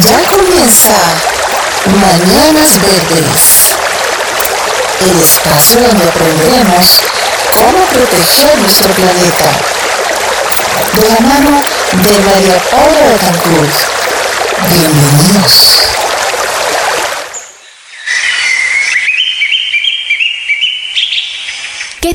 Ya comienza Mañanas Verdes, el espacio donde aprenderemos cómo proteger nuestro planeta. De la mano de María Paula Betancourt. Bienvenidos. ¿Qué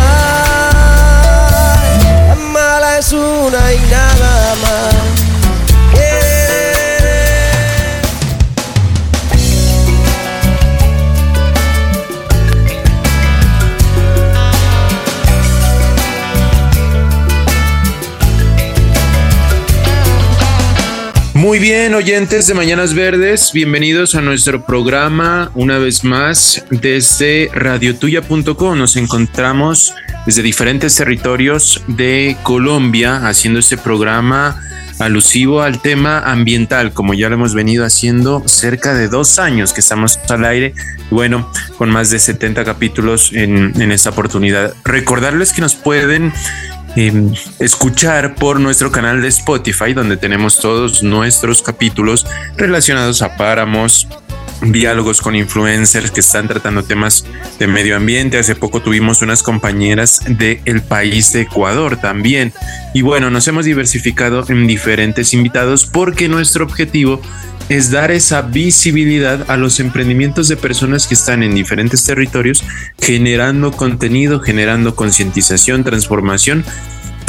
Es una y nada más. Muy bien, oyentes de Mañanas Verdes, bienvenidos a nuestro programa una vez más desde radiotuya.com. Nos encontramos desde diferentes territorios de Colombia haciendo este programa alusivo al tema ambiental, como ya lo hemos venido haciendo cerca de dos años que estamos al aire, bueno, con más de 70 capítulos en, en esta oportunidad. Recordarles que nos pueden eh, escuchar por nuestro canal de Spotify, donde tenemos todos nuestros capítulos relacionados a páramos, diálogos con influencers que están tratando temas de medio ambiente. Hace poco tuvimos unas compañeras del país de Ecuador también. Y bueno, nos hemos diversificado en diferentes invitados porque nuestro objetivo es dar esa visibilidad a los emprendimientos de personas que están en diferentes territorios generando contenido, generando concientización, transformación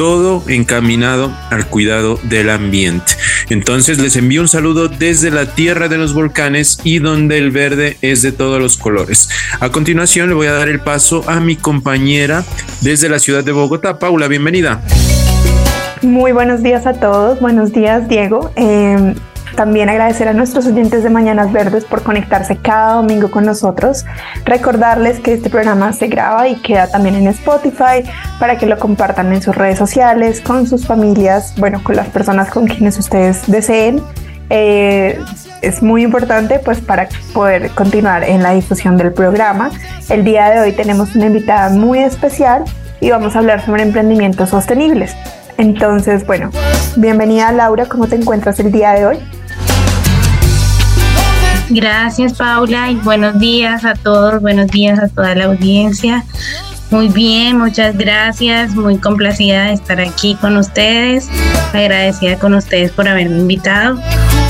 todo encaminado al cuidado del ambiente. Entonces les envío un saludo desde la tierra de los volcanes y donde el verde es de todos los colores. A continuación le voy a dar el paso a mi compañera desde la ciudad de Bogotá. Paula, bienvenida. Muy buenos días a todos. Buenos días, Diego. Eh, también agradecer a nuestros oyentes de Mañanas Verdes por conectarse cada domingo con nosotros. Recordarles que este programa se graba y queda también en Spotify para que lo compartan en sus redes sociales, con sus familias, bueno, con las personas con quienes ustedes deseen. Eh, es muy importante pues para poder continuar en la difusión del programa. El día de hoy tenemos una invitada muy especial y vamos a hablar sobre emprendimientos sostenibles. Entonces, bueno, bienvenida Laura, ¿cómo te encuentras el día de hoy? Gracias Paula y buenos días a todos, buenos días a toda la audiencia. Muy bien, muchas gracias, muy complacida de estar aquí con ustedes, agradecida con ustedes por haberme invitado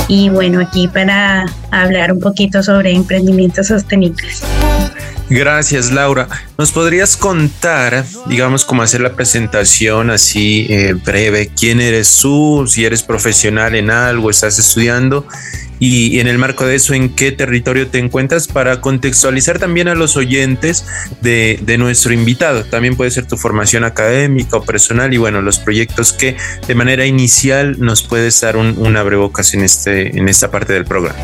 y bueno, aquí para hablar un poquito sobre emprendimientos sostenibles. Gracias, Laura. ¿Nos podrías contar, digamos, cómo hacer la presentación así eh, breve? ¿Quién eres tú? Si eres profesional en algo, estás estudiando y, en el marco de eso, ¿en qué territorio te encuentras para contextualizar también a los oyentes de, nuestro invitado? También puede ser tu formación académica o personal y bueno, los proyectos que de manera inicial nos puedes dar un, un abrebocas en, este, en esta parte del programa.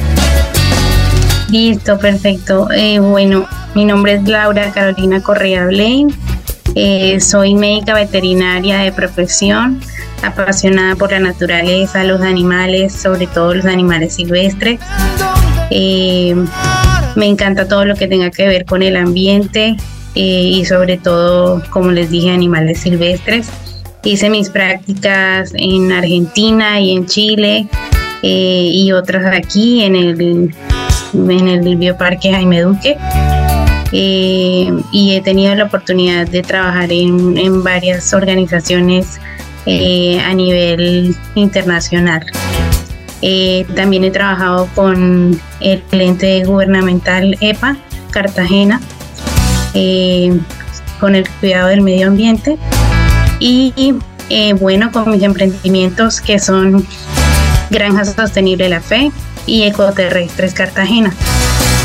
Listo, perfecto. Eh, bueno, mi nombre es Laura Carolina Correa Blaine. Eh, soy médica veterinaria de profesión apasionada por la naturaleza, los animales, sobre todo los animales silvestres. Eh, me encanta todo lo que tenga que ver con el ambiente eh, y sobre todo, como les dije, animales silvestres. Hice mis prácticas en Argentina y en Chile eh, y otras aquí en el, en el Bioparque Jaime Duque. y he tenido la oportunidad de trabajar en, en varias organizaciones eh, a nivel internacional. Eh, también he trabajado con el ente gubernamental EPA, Cartagena, eh, con el cuidado del medio ambiente y bueno, con mis emprendimientos que son Granja Sostenible La Fe y Ecoterrestres Cartagena.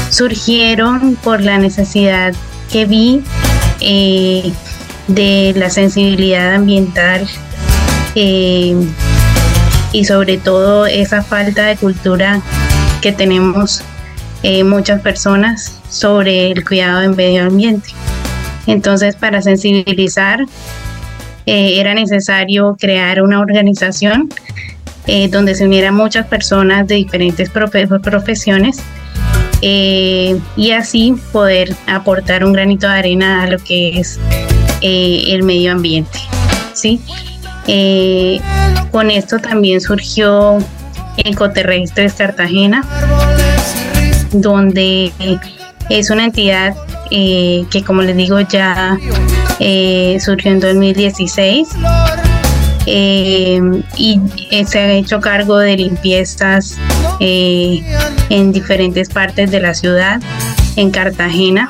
Surgieron por la necesidad que vi de la sensibilidad ambiental eh, y sobre todo esa falta de cultura que tenemos eh, muchas personas sobre el cuidado del medio ambiente. Entonces, para sensibilizar, era necesario crear una organización donde se unieran muchas personas de diferentes profesiones y así poder aportar un granito de arena a lo que es eh, el medio ambiente. ¿sí? Eh, con esto también surgió Ecoterrestres Cartagena, donde es una entidad eh, que como les digo ya surgió en 2016 y se ha hecho cargo de limpiezas en diferentes partes de la ciudad, en Cartagena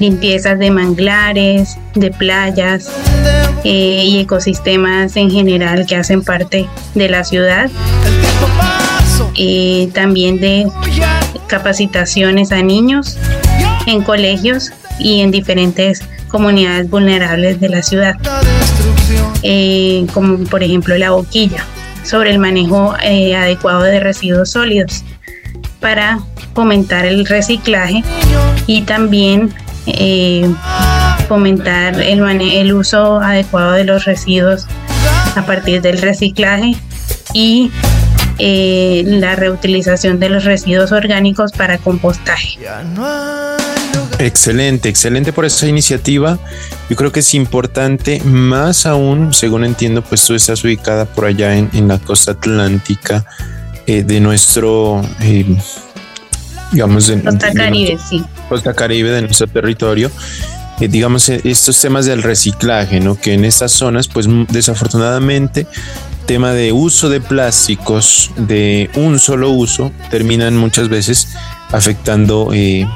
limpiezas de manglares, de playas eh, y ecosistemas en general que hacen parte de la ciudad. Eh, también de capacitaciones a niños en colegios y en diferentes comunidades vulnerables de la ciudad, eh, como por ejemplo la boquilla, sobre el manejo adecuado de residuos sólidos para fomentar el reciclaje y también eh, fomentar el, el uso adecuado de los residuos a partir del reciclaje y eh, la reutilización de los residuos orgánicos para compostaje. Excelente, excelente por esa iniciativa. Yo creo que es importante, más aún, según entiendo, pues tú estás ubicada por allá en, la costa atlántica eh, de nuestro, digamos, de, costa Caribe, sí costa caribe de nuestro territorio, eh, digamos, eh, estos temas del reciclaje, ¿no? Que en estas zonas, pues desafortunadamente, tema de uso de plásticos de un solo uso terminan muchas veces afectando, eh,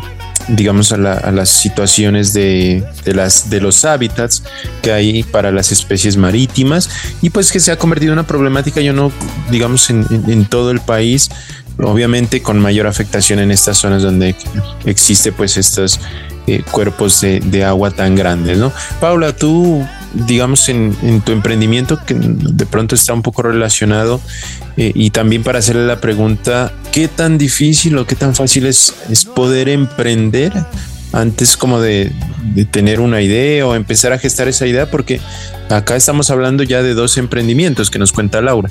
digamos, a, las situaciones de, las, de los hábitats que hay para las especies marítimas y pues que se ha convertido en una problemática, yo no, digamos, en todo el país, obviamente con mayor afectación en estas zonas donde existe pues estos eh, cuerpos de, agua tan grandes, ¿no? Paula, tú, digamos, en, tu emprendimiento que de pronto está un poco relacionado eh, y también para hacerle la pregunta, ¿qué tan difícil o qué tan fácil es, es poder emprender antes como de, de, tener una idea o empezar a gestar esa idea? Porque acá estamos hablando ya de dos emprendimientos que nos cuenta Laura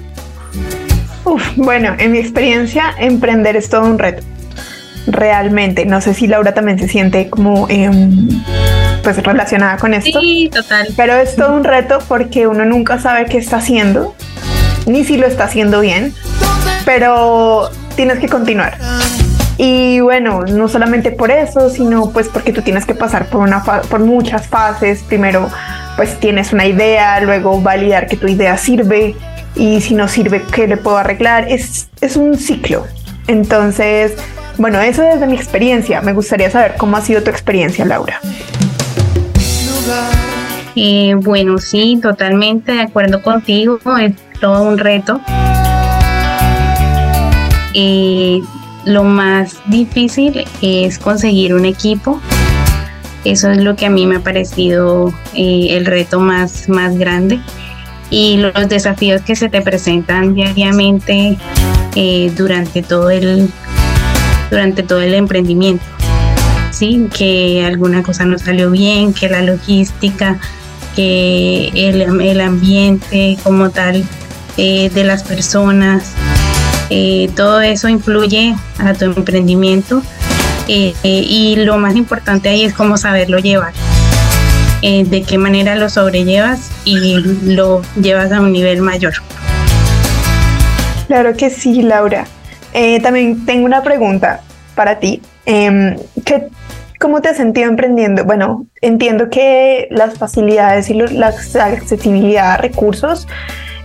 bueno, en mi experiencia, emprender es todo un reto. Realmente, no sé si Laura también se siente como em, pues relacionada con esto. Sí, total. Pero es todo un reto porque uno nunca sabe qué está haciendo, ni si lo está haciendo bien, pero tienes que continuar. Y bueno, no solamente por eso, sino pues porque tú tienes que pasar por, una por muchas fases. Primero, pues tienes una idea, luego validar que tu idea sirve, y si no sirve, ¿qué le puedo arreglar? Es, es un ciclo. Entonces, bueno, eso desde mi experiencia. Me gustaría saber cómo ha sido tu experiencia, Laura. Eh, bueno, sí, totalmente de acuerdo contigo. Es todo un reto. Eh, lo más difícil es conseguir un equipo. Eso es lo que a mí me ha parecido eh, el reto más, más grande y los desafíos que se te presentan diariamente eh, durante todo el durante todo el emprendimiento. Sí que alguna cosa no salió bien que la logística que el, el ambiente como tal eh, de las personas eh, todo eso influye a tu emprendimiento y lo más importante ahí es cómo saberlo llevar eh, de qué manera lo sobrellevas y lo llevas a un nivel mayor. Claro que sí, Laura. Eh, también tengo una pregunta para ti. Eh, ¿Cómo te has sentido emprendiendo? Bueno, entiendo que las facilidades y la accesibilidad a recursos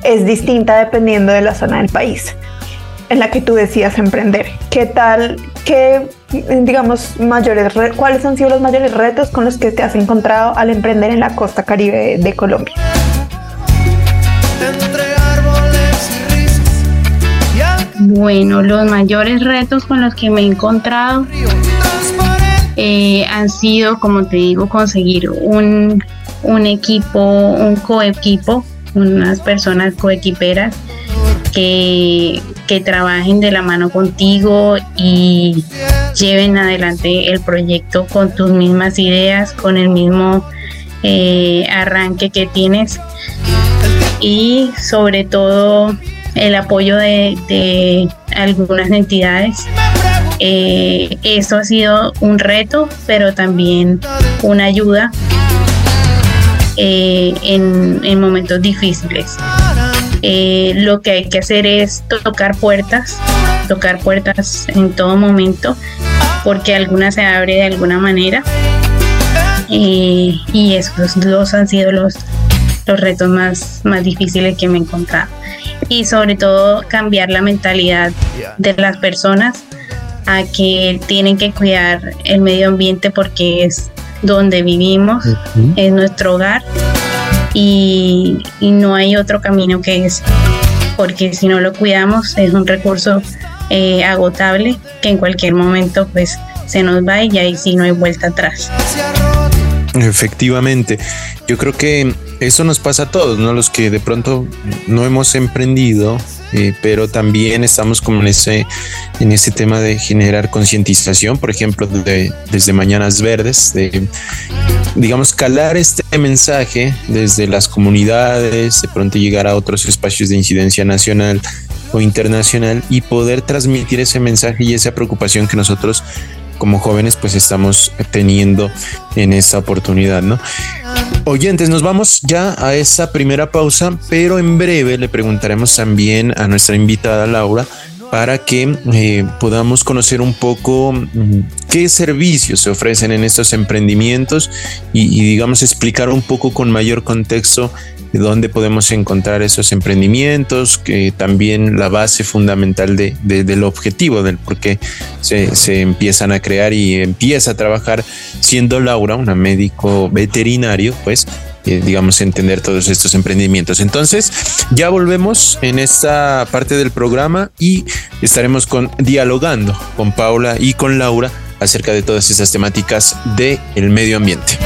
es distinta dependiendo de la zona del país en la que tú decías emprender. ¿Qué tal? ¿Qué, digamos, mayores, cuáles han sido los mayores retos con los que te has encontrado al emprender en la costa caribe de Colombia? Bueno, los mayores retos con los que me he encontrado eh, han sido, como te digo, conseguir un, un equipo, un coequipo, unas personas coequiperas que, trabajen de la mano contigo y lleven adelante el proyecto con tus mismas ideas, con el mismo eh, arranque que tienes y sobre todo el apoyo de, algunas entidades. Eh, esto ha sido un reto, pero también una ayuda eh, en, momentos difíciles. Eh, lo que hay que hacer es tocar puertas, tocar puertas en todo momento, porque alguna se abre de alguna manera. y esos dos han sido los, los retos más, más difíciles que me he encontrado. Y sobre todo cambiar la mentalidad de las personas a que tienen que cuidar el medio ambiente porque es donde vivimos, es nuestro hogar y, no hay otro camino que ese, porque si no lo cuidamos es un recurso eh, agotable que en cualquier momento pues se nos va y ahí sí no hay vuelta atrás. Efectivamente, yo creo que eso nos pasa a todos, ¿no? Los que de pronto no hemos emprendido, eh, pero también estamos como en ese, en ese tema de generar concientización, por ejemplo, de, desde Mañanas Verdes, de, digamos, calar este mensaje desde las comunidades, de pronto llegar a otros espacios de incidencia nacional o internacional y poder transmitir ese mensaje y esa preocupación que nosotros como jóvenes pues estamos teniendo en esta oportunidad, ¿no? Oyentes, nos vamos ya a esa primera pausa, pero en breve le preguntaremos también a nuestra invitada Laura para que eh, podamos conocer un poco mm, qué servicios se ofrecen en estos emprendimientos y, digamos explicar un poco con mayor contexto de dónde podemos encontrar esos emprendimientos, que también la base fundamental de, del objetivo, del por qué se, se, empiezan a crear y empieza a trabajar siendo Laura, una médico veterinario, pues eh, digamos, entender todos estos emprendimientos. Entonces, ya volvemos en esta parte del programa y estaremos con, dialogando con Paula y con Laura acerca de todas esas temáticas del el medio ambiente.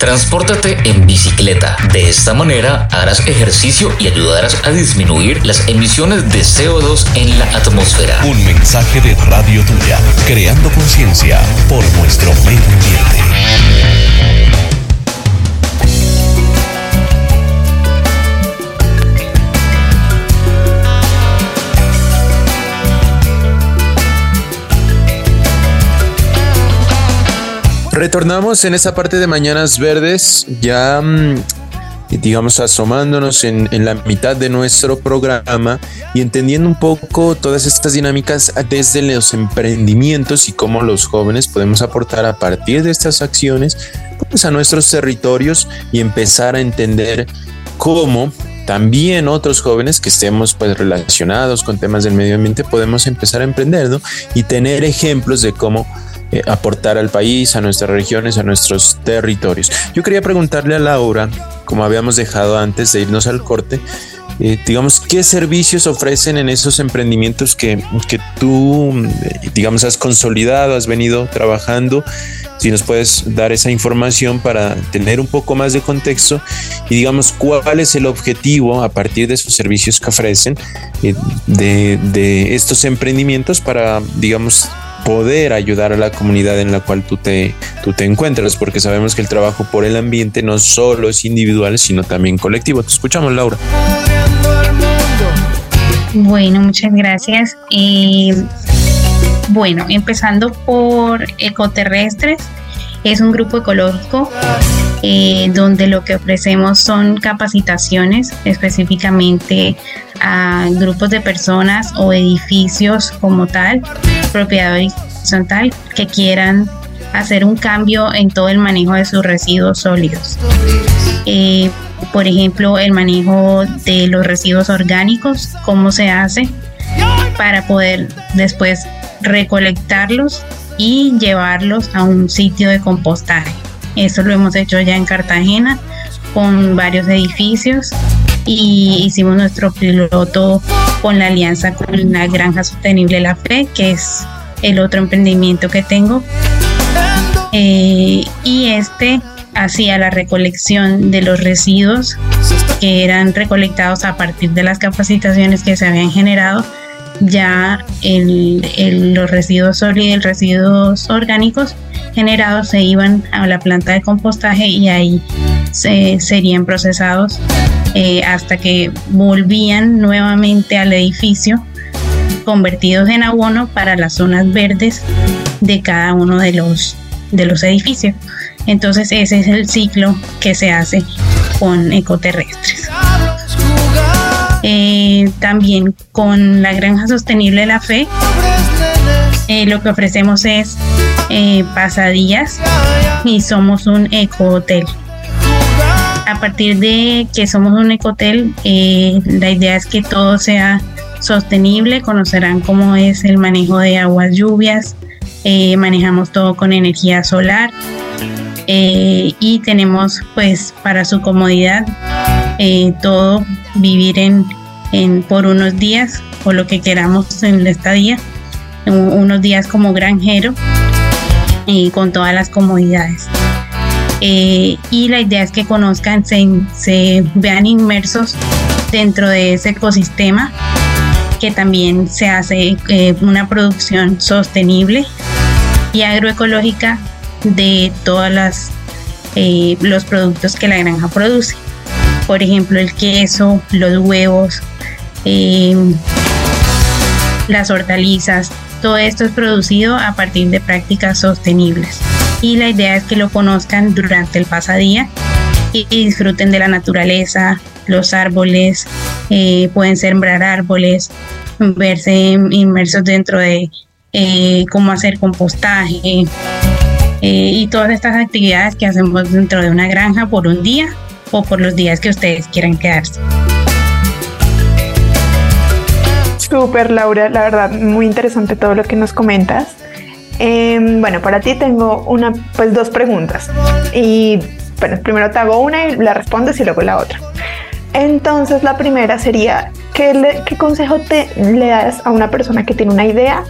Transpórtate en bicicleta. De esta manera harás ejercicio y ayudarás a disminuir las emisiones de CO2 en la atmósfera. Un mensaje de Radio Tuya, creando conciencia por nuestro medio ambiente. Retornamos en esa parte de Mañanas Verdes, ya mm, digamos asomándonos en, la mitad de nuestro programa y entendiendo un poco todas estas dinámicas desde los emprendimientos y cómo los jóvenes podemos aportar a partir de estas acciones pues, a nuestros territorios y empezar a entender cómo también otros jóvenes que estemos pues relacionados con temas del medio ambiente podemos empezar a emprender y tener ejemplos de cómo eh, aportar al país, a nuestras regiones, a nuestros territorios. Yo quería preguntarle a Laura, como habíamos dejado antes de irnos al corte, eh, digamos, ¿qué servicios ofrecen en esos emprendimientos que, que tú, eh, digamos, has consolidado, has venido trabajando? Si nos puedes dar esa información para tener un poco más de contexto y digamos cuál es el objetivo a partir de esos servicios que ofrecen de, de estos emprendimientos para, digamos, poder ayudar a la comunidad en la cual tú te, tú te encuentras, porque sabemos que el trabajo por el ambiente no solo es individual, sino también colectivo. Te escuchamos, Laura. Bueno, muchas gracias. y bueno, empezando por Ecoterrestres, es un grupo ecológico eh, donde lo que ofrecemos son capacitaciones específicamente a grupos de personas o edificios como tal, propiedad horizontal, que quieran hacer un cambio en todo el manejo de sus residuos sólidos. Eh, por ejemplo, el manejo de los residuos orgánicos, cómo se hace para poder después recolectarlos y llevarlos a un sitio de compostaje. Eso lo hemos hecho ya en Cartagena con varios edificios y hicimos nuestro piloto con la alianza con la Granja Sostenible La Fe, que es el otro emprendimiento que tengo. Eh, y este hacía la recolección de los residuos que eran recolectados a partir de las capacitaciones que se habían generado. Ya los residuos sólidos y residuos orgánicos generados se iban a la planta de compostaje y ahí se, serían procesados eh, hasta que volvían nuevamente al edificio convertidos en abono para las zonas verdes de cada uno de los, de los edificios. Entonces ese es el ciclo que se hace con ecoterrestres. Eh, también con la granja sostenible La Fe, eh, lo que ofrecemos es eh, pasadillas y somos un ecohotel. A partir de que somos un ecohotel, la idea es que todo sea sostenible, conocerán cómo es el manejo de aguas lluvias, manejamos todo con energía solar, eh, y tenemos pues para su comodidad eh, todo vivir en, en, por unos días o lo que queramos en la estadía, unos días como granjero y con todas las comodidades. Eh, y la idea es que conozcan, se, se vean inmersos dentro de ese ecosistema que también se hace una producción sostenible y agroecológica de todas las eh, los productos que la granja produce. Por ejemplo, el queso, los huevos, eh, las hortalizas, todo esto es producido a partir de prácticas sostenibles. Y la idea es que lo conozcan durante el pasadía y, disfruten de la naturaleza, los árboles, eh, pueden sembrar árboles, verse inmersos dentro de cómo hacer compostaje, eh, y todas estas actividades que hacemos dentro de una granja por un día o por los días que ustedes quieran quedarse. Súper, Laura, la verdad, muy interesante todo lo que nos comentas. Em, bueno, para ti tengo una, pues dos preguntas. Y bueno, primero te hago una y la respondes y luego la otra. Entonces, la primera sería, ¿qué, qué consejo te, le das a una persona que tiene una idea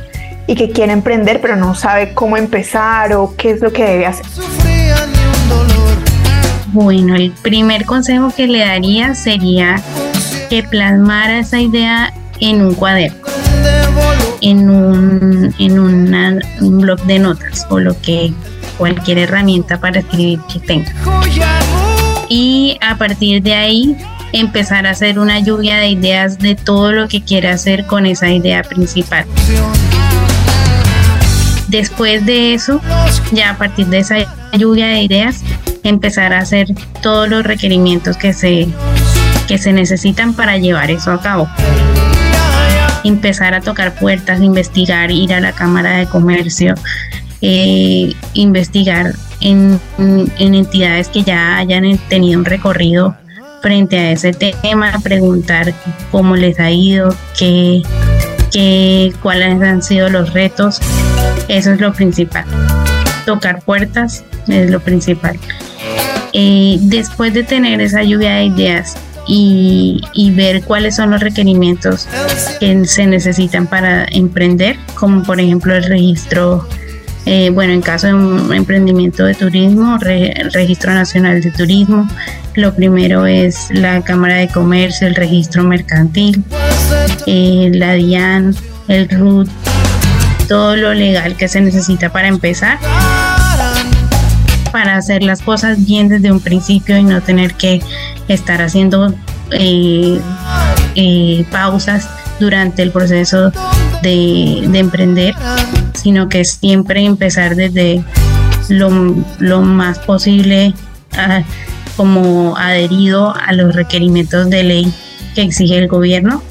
y que quiere emprender pero no sabe cómo empezar o qué es lo que debe hacer? Bueno, el primer consejo que le daría sería que plasmara esa idea en un cuaderno, en un, en un blog de notas o lo que cualquier herramienta para escribir que tenga. Y a partir de ahí empezar a hacer una lluvia de ideas de todo lo que quiere hacer con esa idea principal. Después de eso, ya a partir de esa lluvia de ideas, empezar a hacer todos los requerimientos que se, que se necesitan para llevar eso a cabo. Empezar a tocar puertas, investigar, ir a la Cámara de Comercio, eh, investigar en, entidades que ya hayan tenido un recorrido frente a ese tema, preguntar cómo les ha ido, qué, qué, cuáles han sido los retos eso es lo principal. Tocar puertas es lo principal. Eh, después de tener esa lluvia de ideas y, ver cuáles son los requerimientos que se necesitan para emprender, como por ejemplo el registro, eh, bueno, en caso de un emprendimiento de turismo, el registro nacional de turismo, lo primero es la Cámara de Comercio, el registro mercantil, eh, la DIAN, el RUT, todo lo legal que se necesita para empezar, para hacer las cosas bien desde un principio y no tener que estar haciendo eh, eh, pausas durante el proceso de, emprender, sino que siempre empezar desde lo, más posible como adherido a los requerimientos de ley que exige el gobierno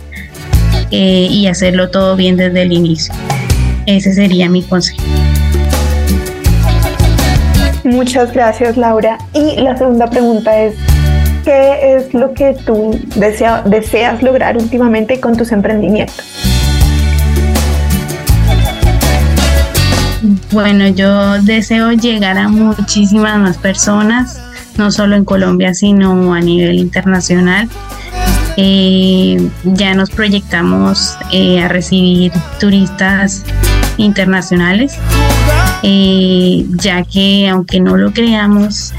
eh, y hacerlo todo bien desde el inicio. Ese sería mi consejo. Muchas gracias, Laura. Y la segunda pregunta es, ¿qué es lo que tú deseas lograr últimamente con tus emprendimientos? bueno, yo deseo llegar a muchísimas más personas, no solo en Colombia, sino a nivel internacional. Eh, ya nos proyectamos eh, a recibir turistas internacionales, eh, ya que aunque no lo creamos,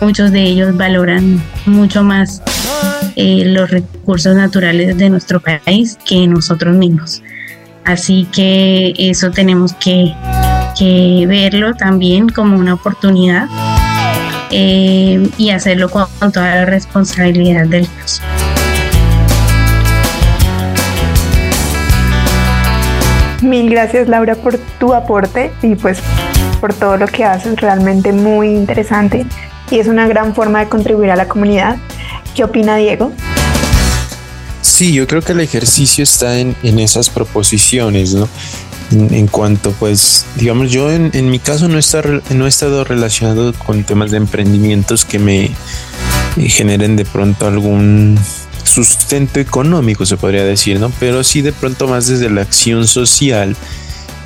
muchos de ellos valoran mucho más los recursos naturales de nuestro país que nosotros mismos. Así que eso tenemos que, verlo también como una oportunidad eh, y hacerlo con, toda la responsabilidad del caso. Mil gracias Laura por tu aporte y pues por todo lo que haces, realmente muy interesante y es una gran forma de contribuir a la comunidad. ¿Qué opina Diego? Sí, yo creo que el ejercicio está en, esas proposiciones, ¿no? En, cuanto, pues, digamos, yo en, mi caso no, no he estado relacionado con temas de emprendimientos que me generen de pronto algún sustento económico, se podría decir, ¿no? Pero sí de pronto más desde la acción social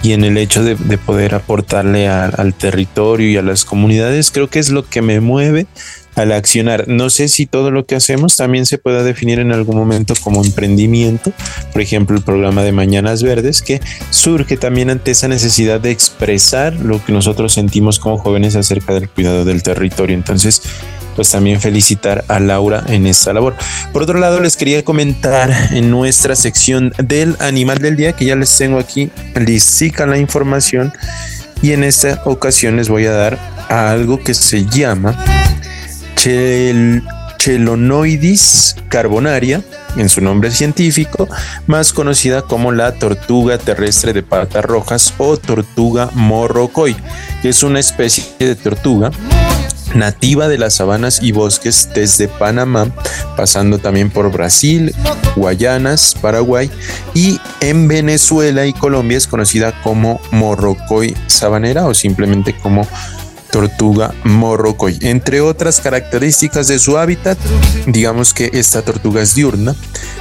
y en el hecho de, poder aportarle al territorio y a las comunidades, creo que es lo que me mueve al accionar. No sé si todo lo que hacemos también se pueda definir en algún momento como emprendimiento. Por ejemplo, el programa de Mañanas Verdes, que surge también ante esa necesidad de expresar lo que nosotros sentimos como jóvenes acerca del cuidado del territorio. Entonces, pues también felicitar a Laura en esta labor. Por otro lado, les quería comentar en nuestra sección del animal del día, que ya les tengo aquí listica la información, y en esta ocasión les voy a dar a algo que se llama Chel Chelonoidis carbonaria, en su nombre científico, más conocida como la tortuga terrestre de patas rojas o tortuga morrocoy, que es una especie de tortuga nativa de las sabanas y bosques desde Panamá, pasando también por Brasil, Guayanas, Paraguay y en Venezuela y Colombia es conocida como morrocoy sabanera o simplemente como tortuga morrocoy. Entre otras características de su hábitat, digamos que esta tortuga es diurna,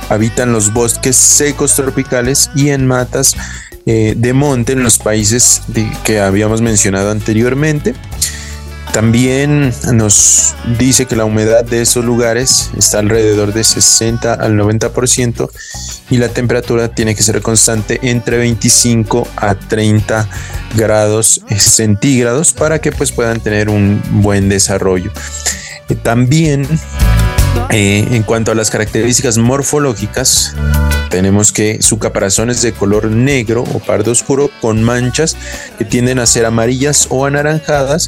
habita en los bosques secos tropicales y en matas eh, de monte en los países que habíamos mencionado anteriormente. También nos dice que la humedad de esos lugares está alrededor de 60 al 90% y la temperatura tiene que ser constante entre 25 a 30 grados centígrados para que pues puedan tener un buen desarrollo. Eh, también eh, en cuanto a las características morfológicas, tenemos que su caparazón es de color negro o pardo oscuro con manchas que tienden a ser amarillas o anaranjadas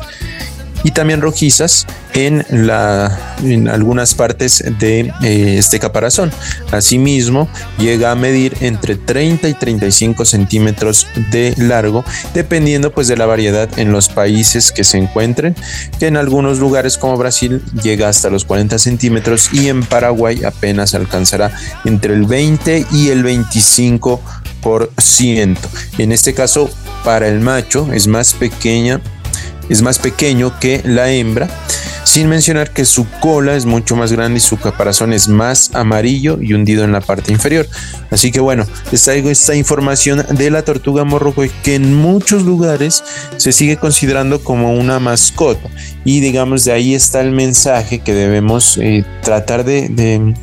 y también rojizas en, en algunas partes de eh, este caparazón. Asimismo, llega a medir entre 30 y 35 centímetros de largo, dependiendo pues de la variedad en los países que se encuentren, que en algunos lugares como Brasil llega hasta los 40 centímetros y en Paraguay apenas alcanzará entre el 20 y el 25 por ciento. En este caso, para el macho es más pequeña es más pequeño que la hembra, sin mencionar que su cola es mucho más grande y su caparazón es más amarillo y hundido en la parte inferior. Así que bueno, les traigo esta información de la tortuga morrocoy que en muchos lugares se sigue considerando como una mascota y digamos de ahí está el mensaje que debemos eh, tratar de de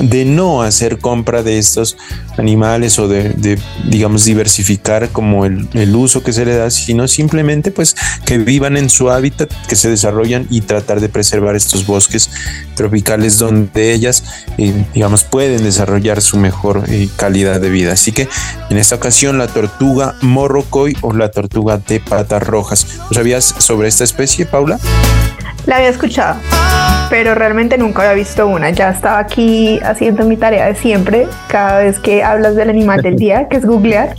no hacer compra de estos animales o de, digamos, diversificar como el, uso que se le da, sino simplemente pues que vivan en su hábitat, que se desarrollan y tratar de preservar estos bosques tropicales donde ellas, eh, digamos, pueden desarrollar su mejor eh, calidad de vida. Así que en esta ocasión la tortuga morrocoy o la tortuga de patas rojas. sabías sobre esta especie, Paula? La había escuchado, pero realmente nunca había visto una. Ya estaba aquí haciendo mi tarea de siempre, cada vez que hablas del animal del día, que es googlear,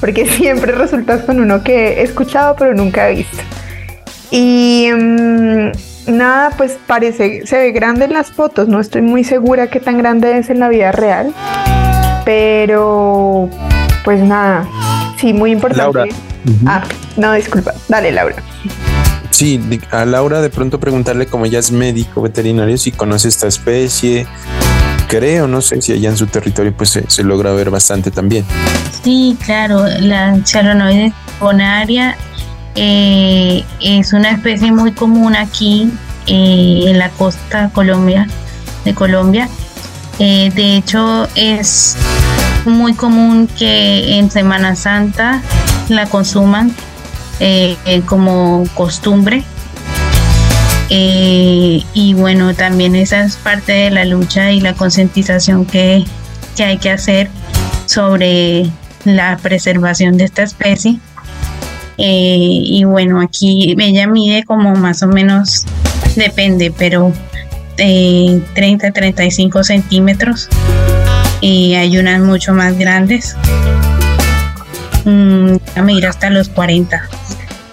porque siempre resultas con uno que he escuchado pero nunca he visto. Y mm, nada, pues parece, se ve grande en las fotos, no estoy muy segura qué tan grande es en la vida real, pero pues nada, sí, muy importante. Ah, no, disculpa, dale Laura. Sí, a Laura de pronto preguntarle como ella es médico veterinario si conoce esta especie. Creo, no sé si allá en su territorio pues se, logra ver bastante también. Sí, claro, la charonoide bonaria eh, es una especie muy común aquí eh, en la costa Colombia, de Colombia. Eh, de hecho, es muy común que en Semana Santa la consuman como costumbre. y bueno, también esa es parte de la lucha y la concientización que, que hay que hacer sobre la preservación de esta especie. Eh, y bueno, aquí ella mide como más o menos, depende, pero eh, 30, 35 centímetros. Y hay unas mucho más grandes. Mm, a medir hasta los 40.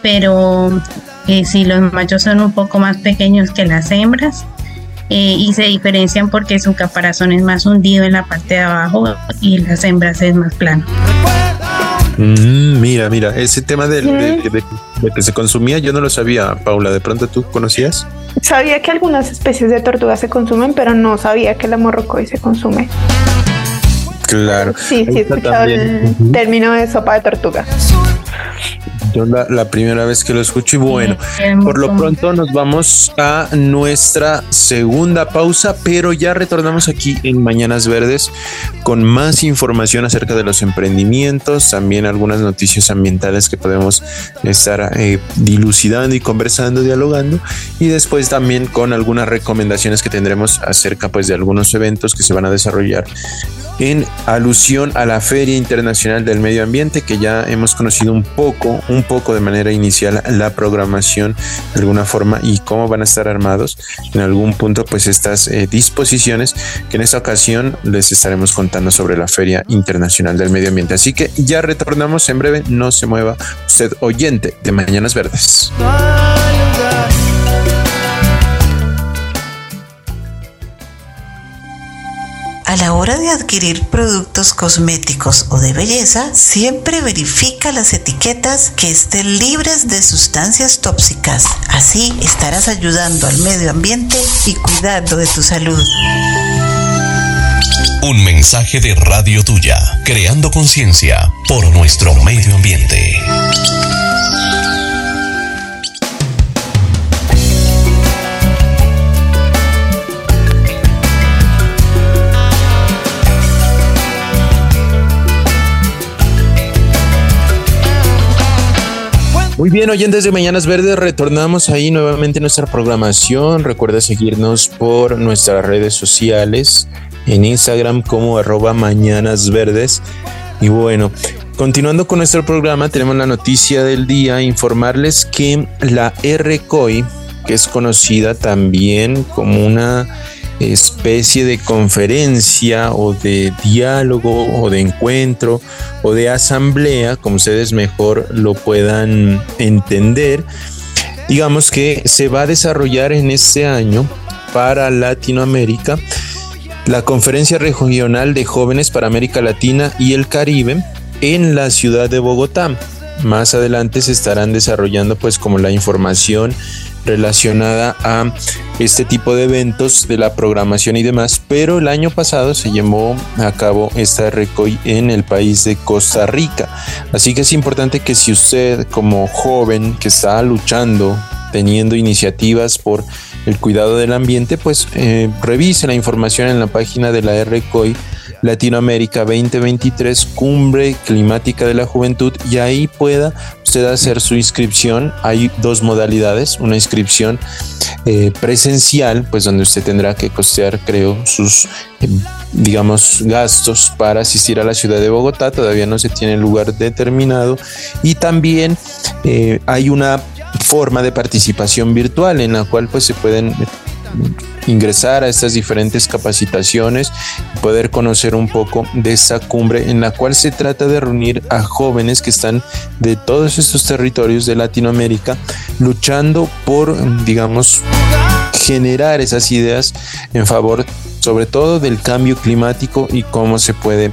Pero eh, si los machos son un poco más pequeños que las hembras, eh, y se diferencian porque su caparazón es más hundido en la parte de abajo y las hembras es más plano. Mm, mira, mira, ese tema de, que se consumía yo no lo sabía, Paula. ¿De pronto tú conocías? Sabía que algunas especies de tortugas se consumen, pero no sabía que la morrocoy se consume. Claro. Sí, sí, he escuchado el término de sopa de tortuga. Yo la, primera vez que lo escucho y bueno, por lo pronto nos vamos a nuestra segunda pausa, pero ya retornamos aquí en Mañanas Verdes con más información acerca de los emprendimientos, también algunas noticias ambientales que podemos estar eh, dilucidando y conversando, dialogando y después también con algunas recomendaciones que tendremos acerca pues de algunos eventos que se van a desarrollar en alusión a la Feria Internacional del Medio Ambiente, que ya hemos conocido un poco, un poco de manera inicial la programación de alguna forma y cómo van a estar armados en algún punto, pues estas eh, disposiciones que en esta ocasión les estaremos contando sobre la Feria Internacional del Medio Ambiente. Así que ya retornamos en breve, no se mueva usted oyente de Mañanas Verdes. A la hora de adquirir productos cosméticos o de belleza, siempre verifica las etiquetas que estén libres de sustancias tóxicas. Así estarás ayudando al medio ambiente y cuidando de tu salud. Un mensaje de Radio Tuya, creando conciencia por nuestro medio ambiente. Muy bien, oyentes de Mañanas Verdes, retornamos ahí nuevamente nuestra programación. Recuerda seguirnos por nuestras redes sociales, en Instagram como arroba Mañanas Verdes. Y bueno, continuando con nuestro programa, tenemos la noticia del día, informarles que la RCOI, que es conocida también como una especie de conferencia o de diálogo o de encuentro o de asamblea, como ustedes mejor lo puedan entender, digamos que se va a desarrollar en este año para Latinoamérica la conferencia regional de jóvenes para América Latina y el Caribe en la ciudad de Bogotá. Más adelante se estarán desarrollando pues como la información relacionada a este tipo de eventos de la programación y demás, pero el año pasado se llevó a cabo esta RECOI en el país de Costa Rica. Así que es importante que si usted como joven que está luchando, teniendo iniciativas por el cuidado del ambiente, pues eh, revise la información en la página de la RECOI Latinoamérica 2023 Cumbre Climática de la Juventud y ahí pueda usted hacer su inscripción. Hay dos modalidades, una inscripción eh, presencial, pues donde usted tendrá que costear, creo, sus, eh, digamos, gastos para asistir a la ciudad de Bogotá. Todavía no se tiene lugar determinado. Y también eh, hay una forma de participación virtual en la cual pues se pueden ingresar a estas diferentes capacitaciones y poder conocer un poco de esta cumbre en la cual se trata de reunir a jóvenes que están de todos estos territorios de Latinoamérica luchando por, digamos, generar esas ideas en favor sobre todo del cambio climático y cómo se puede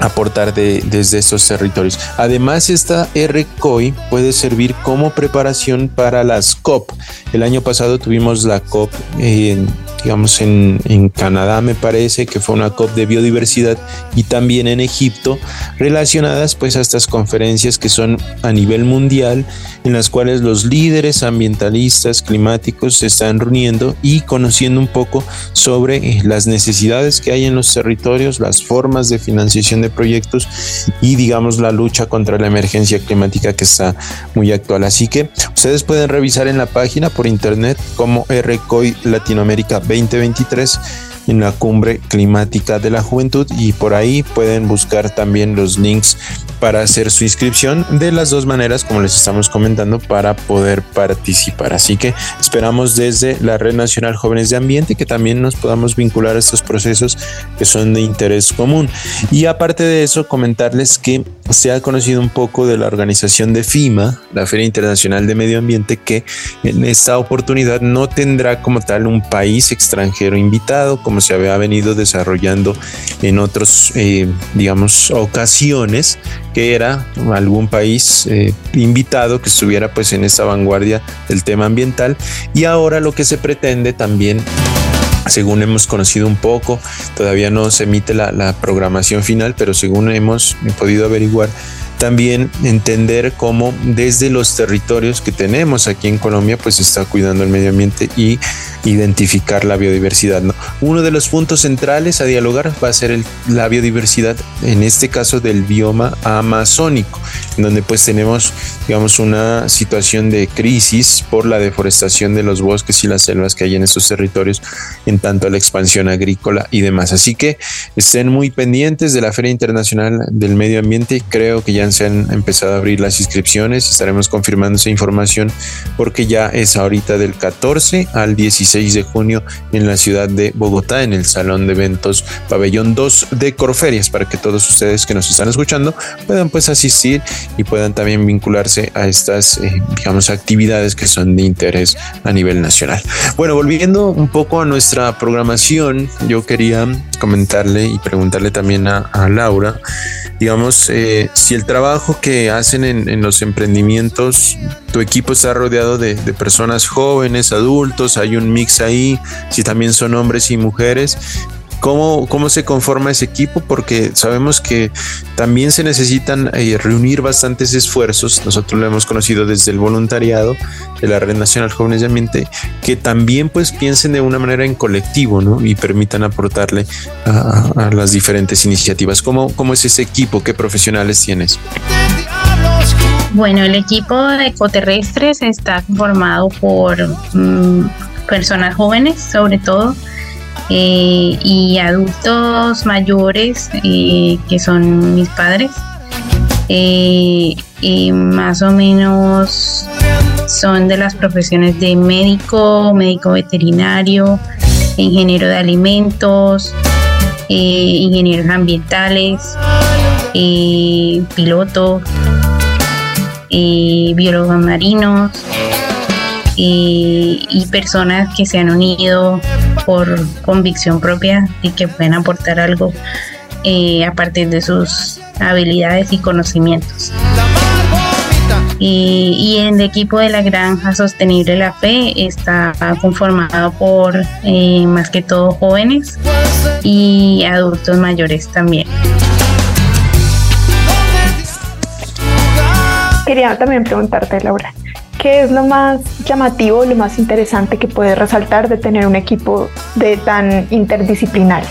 aportar desde estos territorios. Además, esta RCOI puede servir como preparación para las COP. El año pasado tuvimos la COP en, digamos en, en Canadá me parece que fue una COP de biodiversidad y también en Egipto relacionadas pues a estas conferencias que son a nivel mundial en las cuales los líderes ambientalistas climáticos se están reuniendo y conociendo un poco sobre eh, las necesidades que hay en los territorios, las formas de financiación de proyectos y digamos la lucha contra la emergencia climática que está muy actual. Así que ustedes pueden revisar en la página por internet como RCOI Latinoamérica 2023 en la cumbre climática de la juventud y por ahí pueden buscar también los links para hacer su inscripción de las dos maneras como les estamos comentando para poder participar. Así que esperamos desde la Red Nacional Jóvenes de Ambiente que también nos podamos vincular a estos procesos que son de interés común. Y aparte de eso, comentarles que se ha conocido un poco de la organización de FIMA, la Feria Internacional de Medio Ambiente, que en esta oportunidad no tendrá como tal un país extranjero invitado, como se había venido desarrollando en otros, eh, digamos, ocasiones, que era algún país eh, invitado que estuviera pues en esta vanguardia del tema ambiental. Y ahora lo que se pretende también según hemos conocido un poco, todavía no se emite la, la, programación final, pero según hemos podido averiguar, también entender cómo desde los territorios que tenemos aquí en Colombia, pues se está cuidando el medio ambiente y identificar la biodiversidad. ¿no? Uno de los puntos centrales a dialogar va a ser el, la biodiversidad, en este caso del bioma amazónico, en donde pues tenemos, digamos, una situación de crisis por la deforestación de los bosques y las selvas que hay en esos territorios, en tanto a la expansión agrícola y demás. Así que estén muy pendientes de la Feria Internacional del Medio Ambiente. Creo que ya se han empezado a abrir las inscripciones. Estaremos confirmando esa información porque ya es ahorita del 14 al 16 de junio en la ciudad de Bogotá, en el Salón de Eventos Pabellón 2 de Corferias, para que todos ustedes que nos están escuchando puedan pues asistir y puedan también vincularse a estas, eh, digamos, actividades que son de interés a nivel nacional. Bueno, volviendo un poco a nuestra programación, yo quería comentarle y preguntarle también a, Laura, digamos, eh, si el trabajo que hacen en, los emprendimientos, tu equipo está rodeado de, de, personas jóvenes, adultos, hay un mix ahí, si también son hombres y mujeres. ¿Cómo, ¿Cómo se conforma ese equipo? Porque sabemos que también se necesitan eh, reunir bastantes esfuerzos. Nosotros lo hemos conocido desde el voluntariado de la Red Nacional Jóvenes de Ambiente, que también pues piensen de una manera en colectivo ¿no? y permitan aportarle a, las diferentes iniciativas. ¿Cómo, ¿Cómo es ese equipo? ¿Qué profesionales tienes? Bueno, el equipo de ecoterrestres está conformado por mmm, personas jóvenes, sobre todo, eh, y adultos mayores, eh, que son mis padres. Eh, más o menos son de las profesiones de médico, médico veterinario, ingeniero de alimentos, ingenieros ambientales, piloto eh, biólogos marinos eh, y personas que se han unido por convicción propia y que pueden aportar algo eh, a partir de sus habilidades y conocimientos. Y, y, el equipo de la Granja Sostenible La Fe está conformado por eh, más que todo jóvenes y adultos mayores también. Quería también preguntarte, Laura, ¿qué es lo más llamativo, lo más interesante que puedes resaltar de tener un equipo de tan interdisciplinario?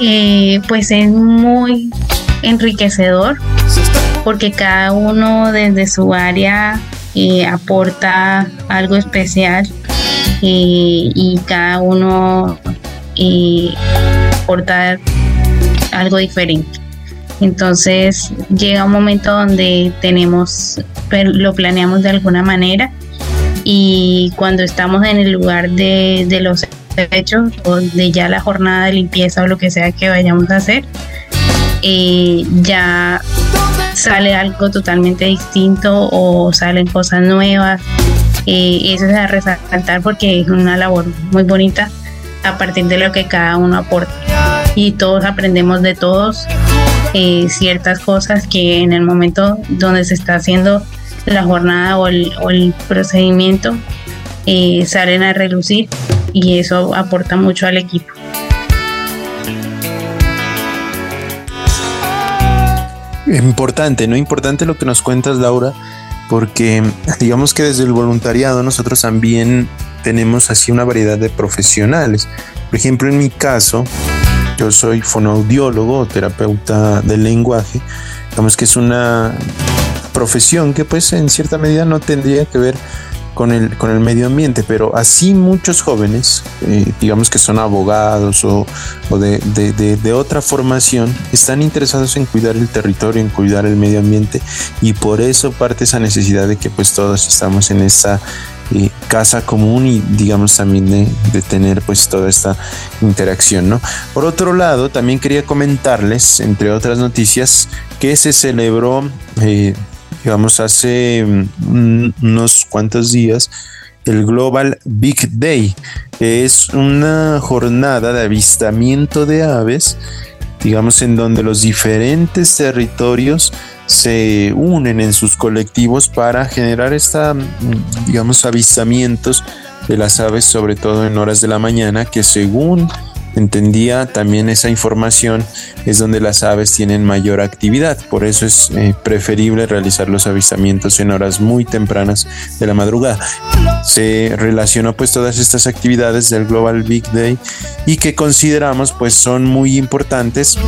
Eh, pues es muy enriquecedor porque cada uno desde su área eh, aporta algo especial eh, y cada uno eh, aporta algo diferente. Entonces llega un momento donde tenemos, lo planeamos de alguna manera y cuando estamos en el lugar de, de los hechos o de ya la jornada de limpieza o lo que sea que vayamos a hacer, eh, ya sale algo totalmente distinto o salen cosas nuevas. Eh, eso es a resaltar porque es una labor muy bonita a partir de lo que cada uno aporta y todos aprendemos de todos eh, ciertas cosas que en el momento donde se está haciendo la jornada o el, procedimiento eh, salen a relucir y eso aporta mucho al equipo. Importante, ¿no? Importante lo que nos cuentas, Laura, porque digamos que desde el voluntariado nosotros también tenemos así una variedad de profesionales. Por ejemplo, en mi caso, yo soy fonoaudiólogo, terapeuta del lenguaje. Digamos que es una profesión que pues en cierta medida no tendría que ver con el, con el medio ambiente, pero así muchos jóvenes, eh, digamos que son abogados o, de, de, otra formación, están interesados en cuidar el territorio, en cuidar el medio ambiente y por eso parte esa necesidad de que pues todos estamos en esa casa común y digamos también de, de, tener pues toda esta interacción, ¿no? Por otro lado, también quería comentarles, entre otras noticias, que se celebró eh, digamos, hace mm, unos cuantos días, el Global Big Day, que es una jornada de avistamiento de aves, digamos, en donde los diferentes territorios se unen en sus colectivos para generar esta, digamos, avistamientos de las aves, sobre todo en horas de la mañana, que según entendía también esa información es donde las aves tienen mayor actividad. Por eso es eh, preferible realizar los avistamientos en horas muy tempranas de la madrugada. Se relacionó pues todas estas actividades del Global Big Day y que consideramos pues son muy importantes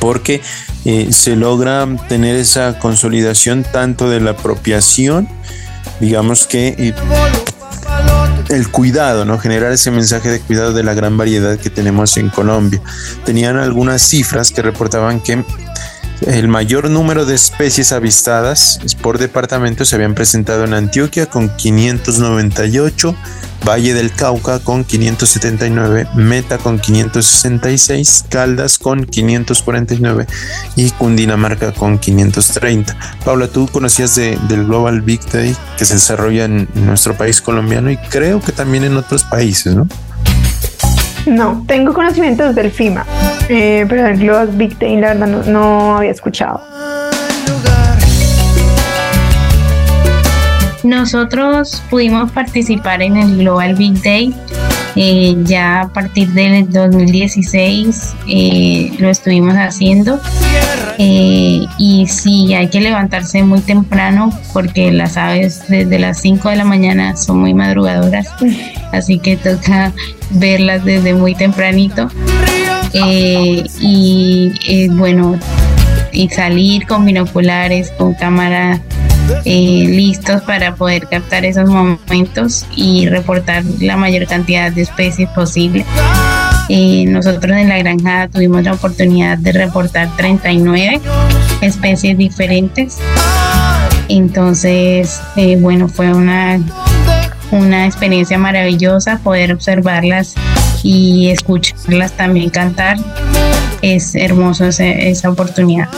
porque eh, se logra tener esa consolidación tanto de la apropiación, digamos que eh, el cuidado, ¿no? Generar ese mensaje de cuidado de la gran variedad que tenemos en Colombia. Tenían algunas cifras que reportaban que el mayor número de especies avistadas por departamento se habían presentado en Antioquia con 598, Valle del Cauca con 579, Meta con 566, Caldas con 549 y Cundinamarca con 530. Paula, tú conocías del Global Big Day que se desarrolla en nuestro país colombiano y creo que también en otros países, ¿no? No, tengo conocimientos del FIMA, eh, pero el Global Big Day la verdad no, no había escuchado. Nosotros pudimos participar en el Global Big Day eh, ya a partir del 2016 eh, lo estuvimos haciendo. Eh, y sí hay que levantarse muy temprano porque las aves desde las 5 de la mañana son muy madrugadoras así que toca verlas desde muy tempranito y bueno y salir con binoculares con cámara eh, listos para poder captar esos momentos y reportar la mayor cantidad de especies posible. Eh, nosotros en la granja tuvimos la oportunidad de reportar 39 especies diferentes. Entonces, eh, bueno, fue una, una experiencia maravillosa poder observarlas y escucharlas también cantar. Es hermoso esa oportunidad.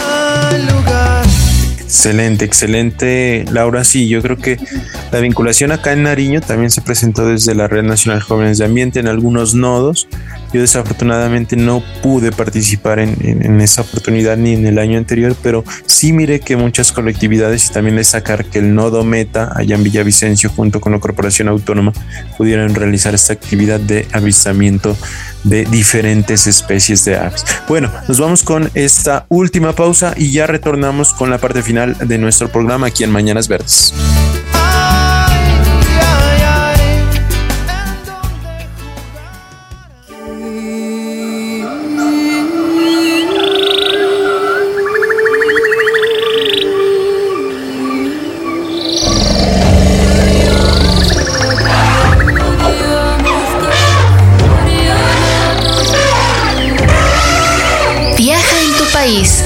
Excelente, excelente, Laura. Sí, yo creo que la vinculación acá en Nariño también se presentó desde la Red Nacional Jóvenes de Ambiente en algunos nodos. Yo desafortunadamente no pude participar en, esa oportunidad ni en el año anterior, pero sí miré que muchas colectividades y también destacar que el nodo Meta allá en Villavicencio junto con la Corporación Autónoma pudieron realizar esta actividad de avistamiento de diferentes especies de aves. Bueno, nos vamos con esta última pausa y ya retornamos con la parte final de nuestro programa aquí en Mañanas Verdes.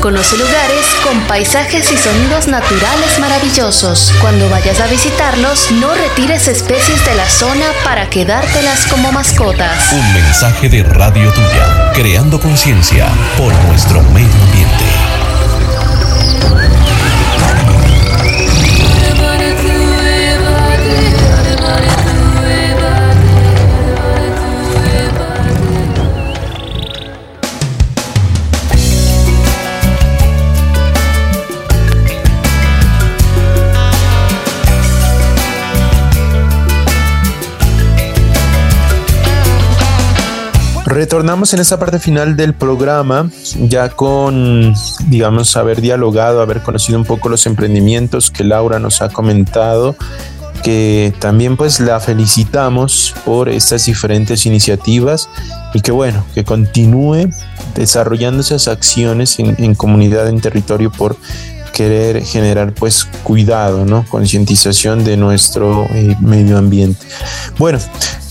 Conoce lugares con paisajes y sonidos naturales maravillosos. Cuando vayas a visitarlos, no retires especies de la zona para quedártelas como mascotas. Un mensaje de Radio Tuya, creando conciencia por nuestro medio ambiente. Retornamos en esta parte final del programa, ya con, digamos, haber dialogado, haber conocido un poco los emprendimientos que Laura nos ha comentado, que también pues la felicitamos por estas diferentes iniciativas y que bueno, que continúe desarrollando esas acciones en, en comunidad, en territorio por querer generar pues cuidado, ¿no? Concientización de nuestro eh, medio ambiente. Bueno,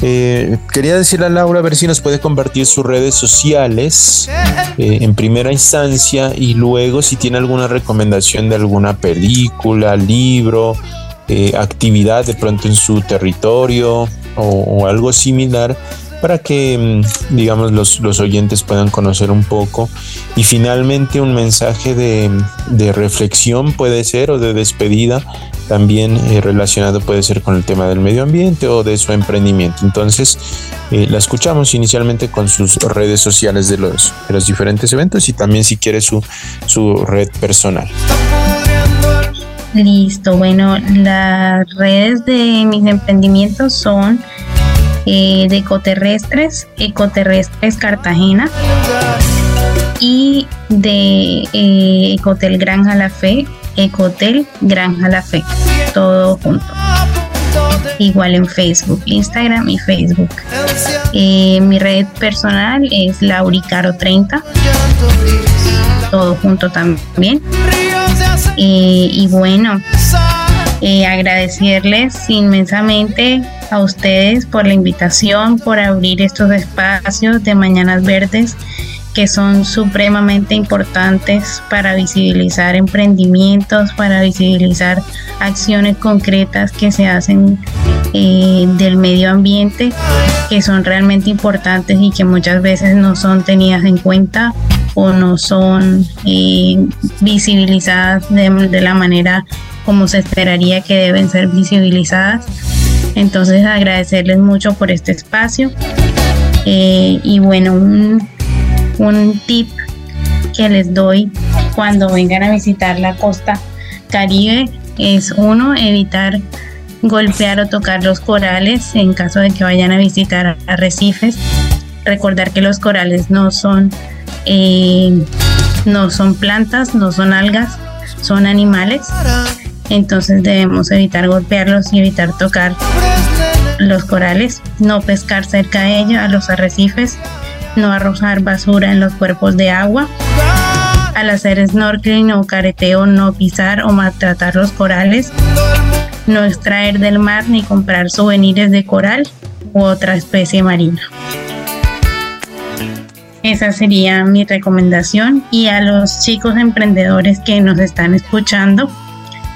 eh, quería decirle a Laura a ver si nos puede compartir sus redes sociales eh, en primera instancia y luego si tiene alguna recomendación de alguna película, libro, actividad de pronto en su territorio o algo similar para que, mm, digamos, los, los, oyentes puedan conocer un poco. Y finalmente un mensaje de, de reflexión puede ser o de despedida, también eh, relacionado puede ser con el tema del medio ambiente o de su emprendimiento. Entonces, eh, la escuchamos inicialmente con sus redes sociales de los, de los diferentes eventos y también si quiere su, su red personal. Listo, bueno, las redes de mis emprendimientos son eh, de Ecoterrestres, Ecoterrestres Cartagena y de eh, Ecotel Granja La Fe, Ecotel Granja La Fe, todo junto. Igual en Facebook, Instagram y Facebook. Eh, mi red personal es Lauricaro30, todo junto también. y bueno, agradecerles inmensamente a ustedes por la invitación, por abrir estos espacios de Mañanas Verdes que son supremamente importantes para visibilizar emprendimientos, para visibilizar acciones concretas que se hacen eh, del medio ambiente, que son realmente importantes y que muchas veces no son tenidas en cuenta o no son eh, visibilizadas de, de la manera como se esperaría que deben ser visibilizadas. Entonces agradecerles mucho por este espacio. Eh, y bueno, un, un tip que les doy cuando vengan a visitar la costa caribe es uno, evitar golpear o tocar los corales en caso de que vayan a visitar arrecifes. Recordar que los corales no son, eh, no son plantas, no son algas, son animales entonces debemos evitar golpearlos y evitar tocar los corales, no pescar cerca de ellos, a los arrecifes, no arrojar basura en los cuerpos de agua. Al hacer snorkeling o careteo, no pisar o maltratar los corales, no extraer del mar ni comprar souvenirs de coral u otra especie marina. Esa sería mi recomendación y a los chicos emprendedores que nos están escuchando,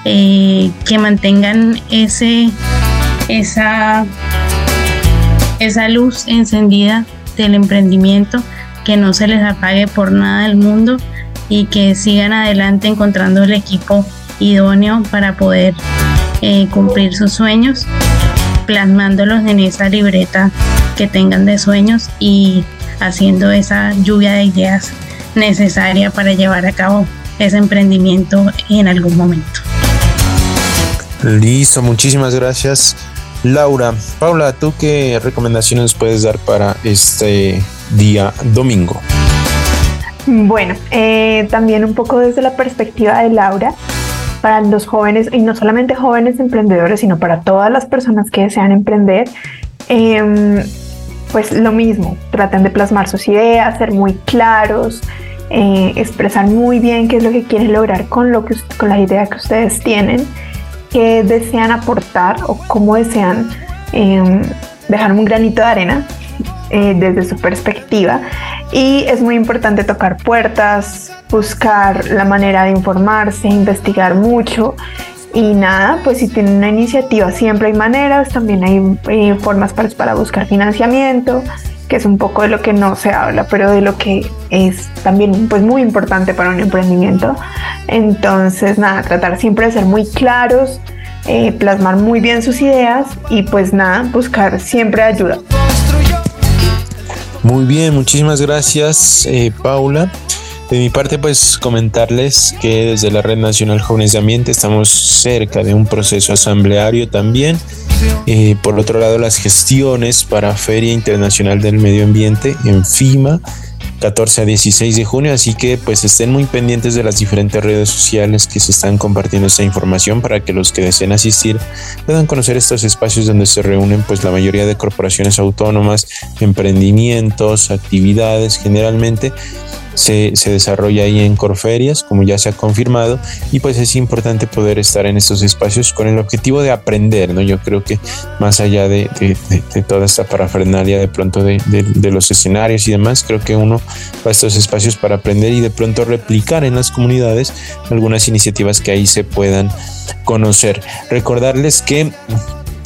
eh, que mantengan ese, esa, esa luz encendida del emprendimiento, que no se les apague por nada del mundo y que sigan adelante encontrando el equipo idóneo para poder eh, cumplir sus sueños, plasmándolos en esa libreta que tengan de sueños y haciendo esa lluvia de ideas necesaria para llevar a cabo ese emprendimiento en algún momento. Listo, muchísimas gracias. Laura, Paula, ¿tú qué recomendaciones puedes dar para este día domingo? Bueno, eh, también un poco desde la perspectiva de Laura, para los jóvenes, y no solamente jóvenes emprendedores, sino para todas las personas que desean emprender, em, pues lo mismo, traten de plasmar sus ideas, ser muy claros, eh, expresar muy bien qué es lo que quieren lograr con, lo que, con la idea que ustedes tienen qué desean aportar o cómo desean em, dejar un granito de arena eh, desde su perspectiva. Y es muy importante tocar puertas, buscar la manera de informarse, investigar mucho. Y nada, pues si tienen una iniciativa siempre hay maneras, también hay eh, formas para, para buscar financiamiento, que es un poco de lo que no se habla, pero de lo que es también pues muy importante para un emprendimiento. Entonces, nada, tratar siempre de ser muy claros, eh, plasmar muy bien sus ideas y pues nada, buscar siempre ayuda. Muy bien, muchísimas gracias eh, Paula. De mi parte, pues comentarles que desde la Red Nacional Jóvenes de Ambiente estamos cerca de un proceso asambleario también Eh, por otro lado, las gestiones para Feria Internacional del Medio Ambiente en FIMA 14 a 16 de junio, así que pues estén muy pendientes de las diferentes redes sociales que se están compartiendo esta información para que los que deseen asistir puedan conocer estos espacios donde se reúnen pues la mayoría de corporaciones autónomas, emprendimientos, actividades generalmente se, se, desarrolla ahí en Corferias, como ya se ha confirmado, y pues es importante poder estar en estos espacios con el objetivo de aprender, ¿no? Yo creo que más allá de, de, toda esta parafernalia de pronto de, de, los escenarios y demás, creo que uno va a estos espacios para aprender y de pronto replicar en las comunidades algunas iniciativas que ahí se puedan conocer. Recordarles que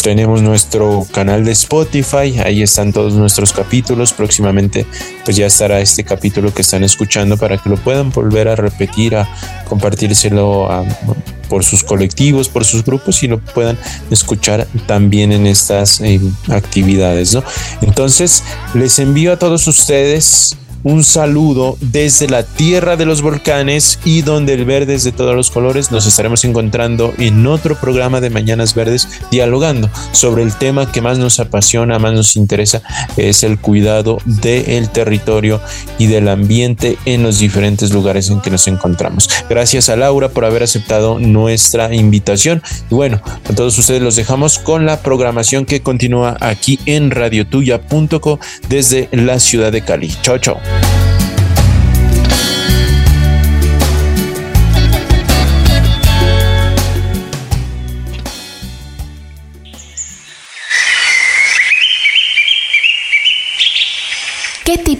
tenemos nuestro canal de Spotify, ahí están todos nuestros capítulos. Próximamente pues ya estará este capítulo que están escuchando para que lo puedan volver a repetir, a compartírselo por sus colectivos, por sus grupos y lo puedan escuchar también en estas eh, actividades, ¿no? Entonces, les envío a todos ustedes un saludo desde la tierra de los volcanes y donde el verde es de todos los colores. Nos estaremos encontrando en otro programa de Mañanas Verdes dialogando sobre el tema que más nos apasiona, más nos interesa, es el cuidado del territorio y del ambiente en los diferentes lugares en que nos encontramos. Gracias a Laura por haber aceptado nuestra invitación. Y bueno, a todos ustedes los dejamos con la programación que continúa aquí en radiotuya.co desde la ciudad de Cali. Chao, chao.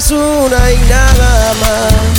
es una y nada más.